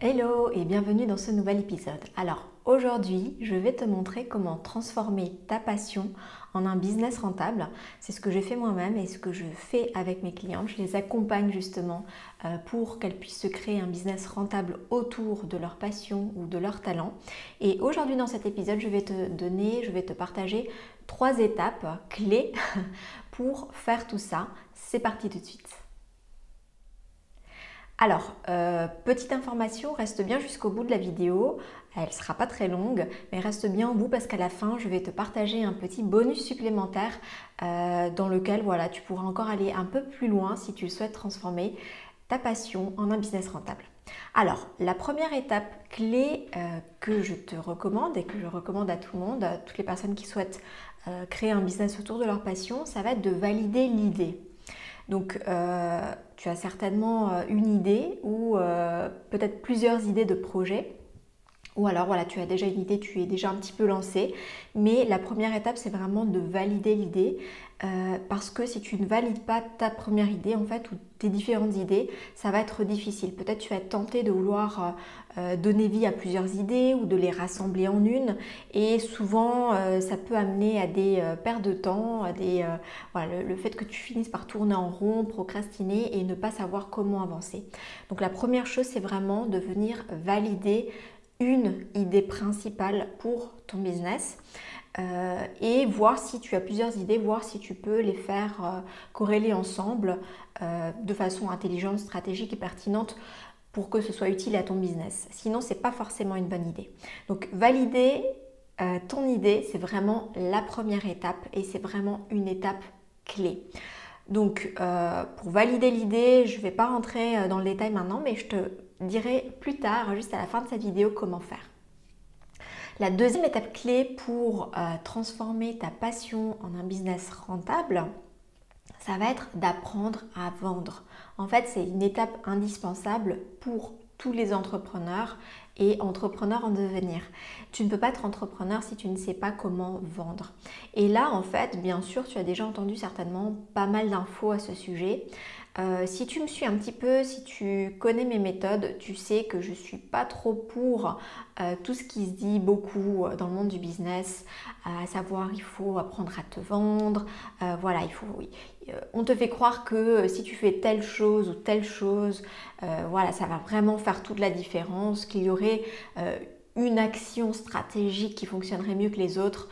Hello et bienvenue dans ce nouvel épisode. Alors aujourd'hui, je vais te montrer comment transformer ta passion en un business rentable. C'est ce que j'ai fait moi-même et ce que je fais avec mes clientes. Je les accompagne justement euh, pour qu'elles puissent se créer un business rentable autour de leur passion ou de leur talent. Et aujourd'hui dans cet épisode, je vais te donner, je vais te partager trois étapes clés pour faire tout ça. C'est parti tout de suite. Alors, euh, petite information, reste bien jusqu'au bout de la vidéo. Elle ne sera pas très longue, mais reste bien au bout parce qu'à la fin, je vais te partager un petit bonus supplémentaire euh, dans lequel voilà, tu pourras encore aller un peu plus loin si tu souhaites transformer ta passion en un business rentable. Alors, la première étape clé euh, que je te recommande et que je recommande à tout le monde, à toutes les personnes qui souhaitent créer un business autour de leur passion, ça va être de valider l'idée. Donc, tu as certainement euh, une idée ou euh, peut-être plusieurs idées de projet. Ou alors, voilà, tu as déjà une idée, tu es déjà un petit peu lancé. Mais la première étape, c'est vraiment de valider l'idée. Euh, parce que si tu ne valides pas ta première idée en fait ou tes différentes idées, ça va être difficile. Peut-être tu vas être tenté de vouloir euh, euh, donner vie à plusieurs idées ou de les rassembler en une et souvent ça peut amener à des pertes de temps, à des, voilà, le, fait que tu finisses par tourner en rond, procrastiner et ne pas savoir comment avancer. Donc la première chose c'est vraiment de venir valider une idée principale pour ton business. Euh, et voir si tu as plusieurs idées, voir si tu peux les faire euh, corréler ensemble euh, de façon intelligente, stratégique et pertinente pour que ce soit utile à ton business. Sinon, ce n'est pas forcément une bonne idée. Donc, valider ton idée, c'est vraiment la première étape et c'est vraiment une étape clé. Donc, pour valider l'idée, je ne vais pas rentrer dans le détail maintenant, mais je te dirai plus tard, juste à la fin de cette vidéo, comment faire. La deuxième étape clé pour euh, transformer ta passion en un business rentable, ça va être d'apprendre à vendre. En fait, c'est une étape indispensable pour tous les entrepreneurs et entrepreneurs en devenir. Tu ne peux pas être entrepreneur si tu ne sais pas comment vendre. Et là, en fait, bien sûr, tu as déjà entendu certainement pas mal d'infos à ce sujet. Euh, si tu me suis un petit peu, si tu connais mes méthodes, tu sais que je ne suis pas trop pour euh, tout ce qui se dit beaucoup euh, dans le monde du business, à savoir il faut apprendre à te vendre, voilà, il faut, oui. on te fait croire que si tu fais telle chose ou telle chose, voilà, ça va vraiment faire toute la différence, qu'il y aurait une action stratégique qui fonctionnerait mieux que les autres.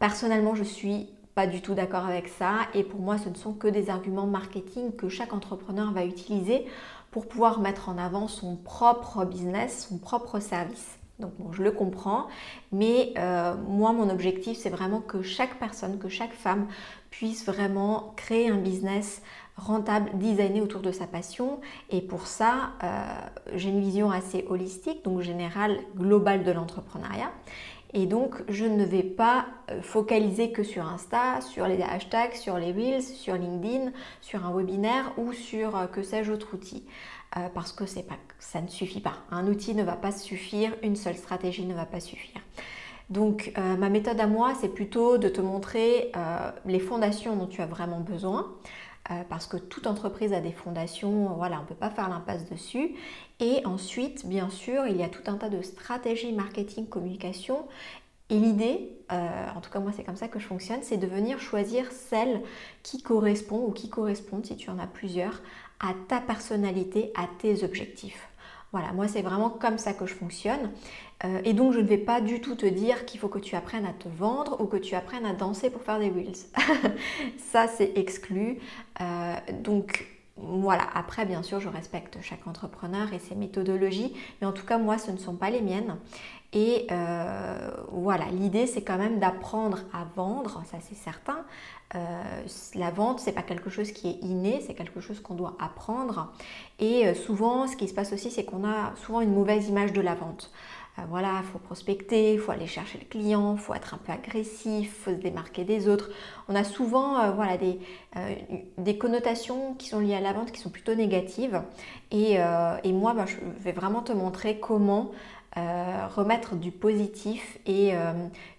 Personnellement, je suis pas du tout d'accord avec ça. Et pour moi, ce ne sont que des arguments marketing que chaque entrepreneur va utiliser pour pouvoir mettre en avant son propre business, son propre service. Donc bon, je le comprends, mais euh, moi, mon objectif, c'est vraiment que chaque personne, que chaque femme puisse vraiment créer un business rentable, designé autour de sa passion. Et pour ça, euh, j'ai une vision assez holistique, donc générale, globale de l'entrepreneuriat. Et donc, je ne vais pas euh, focaliser que sur Insta, sur les hashtags, sur les Reels, sur LinkedIn, sur un webinaire ou sur euh, que sais-je autre outil. Euh, parce que pas, ça ne suffit pas. Un outil ne va pas suffire, une seule stratégie ne va pas suffire. Donc ma méthode à moi, c'est plutôt de te montrer les fondations dont tu as vraiment besoin. Euh, parce que toute entreprise a des fondations, voilà, on ne peut pas faire l'impasse dessus. Et ensuite, bien sûr, il y a tout un tas de stratégies marketing, communication. Et l'idée, euh, en tout cas moi c'est comme ça que je fonctionne, c'est de venir choisir celle qui correspond ou qui correspondent, si tu en as plusieurs, à ta personnalité, à tes objectifs. Voilà, moi c'est vraiment comme ça que je fonctionne. Euh, et donc je ne vais pas du tout te dire qu'il faut que tu apprennes à te vendre ou que tu apprennes à danser pour faire des reels. ça c'est exclu. Euh, donc voilà, après bien sûr je respecte chaque entrepreneur et ses méthodologies, mais en tout cas moi ce ne sont pas les miennes. Et euh, voilà, l'idée c'est quand même d'apprendre à vendre, ça c'est certain. Euh, la vente c'est pas quelque chose qui est inné, c'est quelque chose qu'on doit apprendre. Et euh, souvent ce qui se passe aussi c'est qu'on a souvent une mauvaise image de la vente. Euh, voilà, il faut prospecter, il faut aller chercher le client, il faut être un peu agressif, il faut se démarquer des autres. On a souvent euh, voilà, des, euh, des, connotations qui sont liées à la vente qui sont plutôt négatives. Et, moi, bah, je vais vraiment te montrer comment euh, remettre du positif et euh,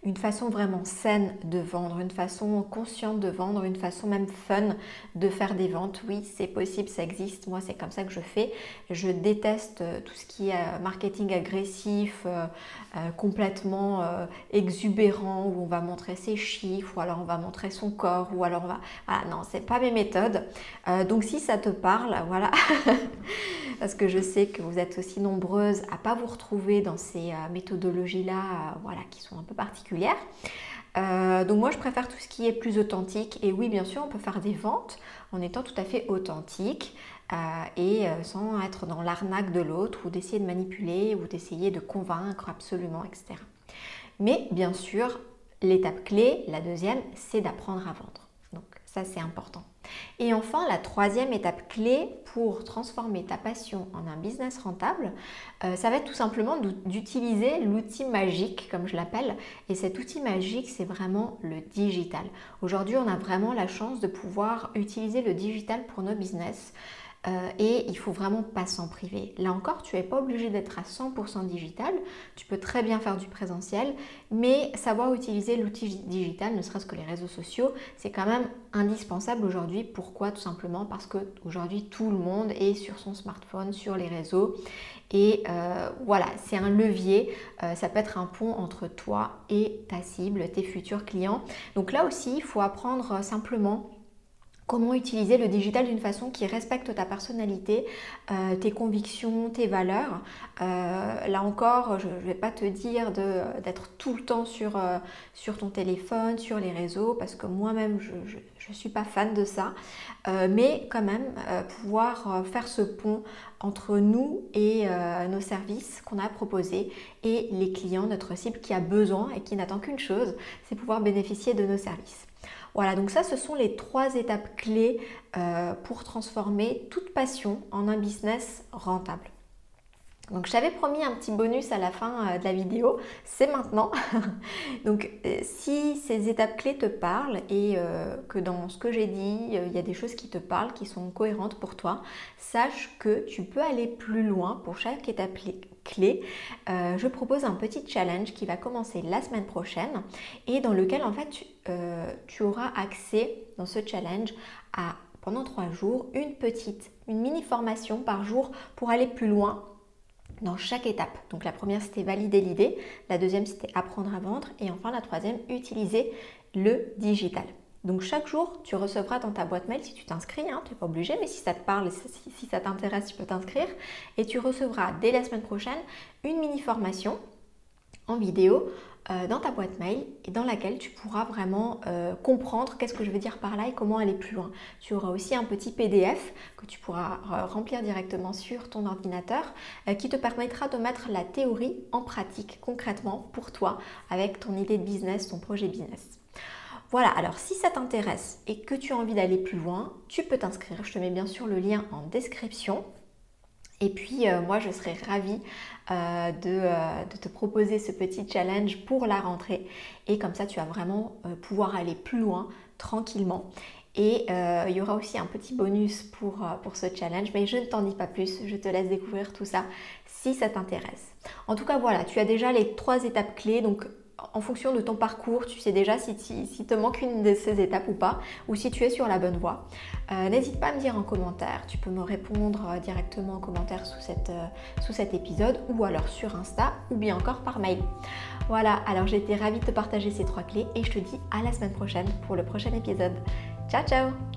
une façon vraiment saine de vendre, une façon consciente de vendre, une façon même fun de faire des ventes. Oui, c'est possible, ça existe. Moi, c'est comme ça que je fais. Je déteste euh, tout ce qui est marketing agressif, complètement exubérant, où on va montrer ses chiffres, ou alors on va montrer son corps, ou alors on va... Voilà, non, c'est pas mes méthodes. donc si ça te parle, voilà, parce que je sais que vous êtes aussi nombreuses à pas vous retrouver dans ces euh, méthodologies-là euh, voilà, qui sont un peu particulières. Euh, donc moi je préfère tout ce qui est plus authentique et oui bien sûr on peut faire des ventes en étant tout à fait authentique et sans être dans l'arnaque de l'autre ou d'essayer de manipuler ou d'essayer de convaincre absolument etc. Mais bien sûr l'étape clé, la deuxième, c'est d'apprendre à vendre. C'est important. Et enfin, la troisième étape clé pour transformer ta passion en un business rentable, euh, ça va être tout simplement d'utiliser l'outil magique, comme je l'appelle. Et cet outil magique, c'est vraiment le digital. Aujourd'hui, on a vraiment la chance de pouvoir utiliser le digital pour nos business. Euh, et il faut vraiment pas s'en priver. Là encore, tu n'es pas obligé d'être à 100% digital. Tu peux très bien faire du présentiel, mais savoir utiliser l'outil digital, ne serait-ce que les réseaux sociaux, c'est quand même indispensable aujourd'hui. Pourquoi? Tout simplement parce que aujourd'hui tout le monde est sur son smartphone, sur les réseaux. Et euh, voilà, c'est un levier, euh, ça peut être un pont entre toi et ta cible, tes futurs clients. Donc là aussi, il faut apprendre simplement comment utiliser le digital d'une façon qui respecte ta personnalité, euh, tes convictions, tes valeurs. Euh, là encore, je ne vais pas te dire d'être tout le temps sur, euh, sur, ton téléphone, sur les réseaux, parce que moi-même, je ne suis pas fan de ça. mais quand même, pouvoir faire ce pont entre nous et nos services qu'on a proposés et les clients, notre cible qui a besoin et qui n'attend qu'une chose, c'est pouvoir bénéficier de nos services. Voilà, donc ça, ce sont les trois étapes clés euh, pour transformer toute passion en un business rentable. Donc j'avais promis un petit bonus à la fin euh, de la vidéo, c'est maintenant. Donc euh, si ces étapes clés te parlent et que dans ce que j'ai dit, il y a des choses qui te parlent, qui sont cohérentes pour toi, sache que tu peux aller plus loin pour chaque étape clé. je propose un petit challenge qui va commencer la semaine prochaine et dans lequel en fait tu, euh, tu auras accès dans ce challenge à pendant trois jours une petite, une mini formation par jour pour aller plus loin dans chaque étape. Donc la première c'était valider l'idée, la deuxième c'était apprendre à vendre et enfin la troisième utiliser le digital. Donc chaque jour, tu recevras dans ta boîte mail, si tu t'inscris, hein, tu n'es pas obligé, mais si ça te parle, si, si ça t'intéresse, tu peux t'inscrire. Et tu recevras dès la semaine prochaine une mini formation en vidéo euh, dans ta boîte mail et dans laquelle tu pourras vraiment euh, comprendre qu'est-ce que je veux dire par là et comment aller plus loin. Tu auras aussi un petit PDF que tu pourras euh, remplir directement sur ton ordinateur qui te permettra de mettre la théorie en pratique concrètement pour toi avec ton idée de business, ton projet business. Voilà, alors si ça t'intéresse et que tu as envie d'aller plus loin, tu peux t'inscrire. Je te mets bien sûr le lien en description. Et puis euh, moi je serais ravie euh, euh, de, te proposer ce petit challenge pour la rentrée. Et comme ça tu vas vraiment pouvoir aller plus loin tranquillement. Et il y aura aussi un petit bonus pour, pour ce challenge, mais je ne t'en dis pas plus, je te laisse découvrir tout ça si ça t'intéresse. En tout cas voilà, tu as déjà les trois étapes clés, donc en fonction de ton parcours, tu sais déjà si, te manque une de ces étapes ou pas, ou si tu es sur la bonne voie. Euh, n'hésite pas à me dire en commentaire, tu peux me répondre euh, directement en commentaire sous, cette, euh, sous cet épisode, ou alors sur Insta, ou bien encore par mail. Voilà, alors j'ai été ravie de te partager ces trois clés et je te dis à la semaine prochaine pour le prochain épisode. Ciao ciao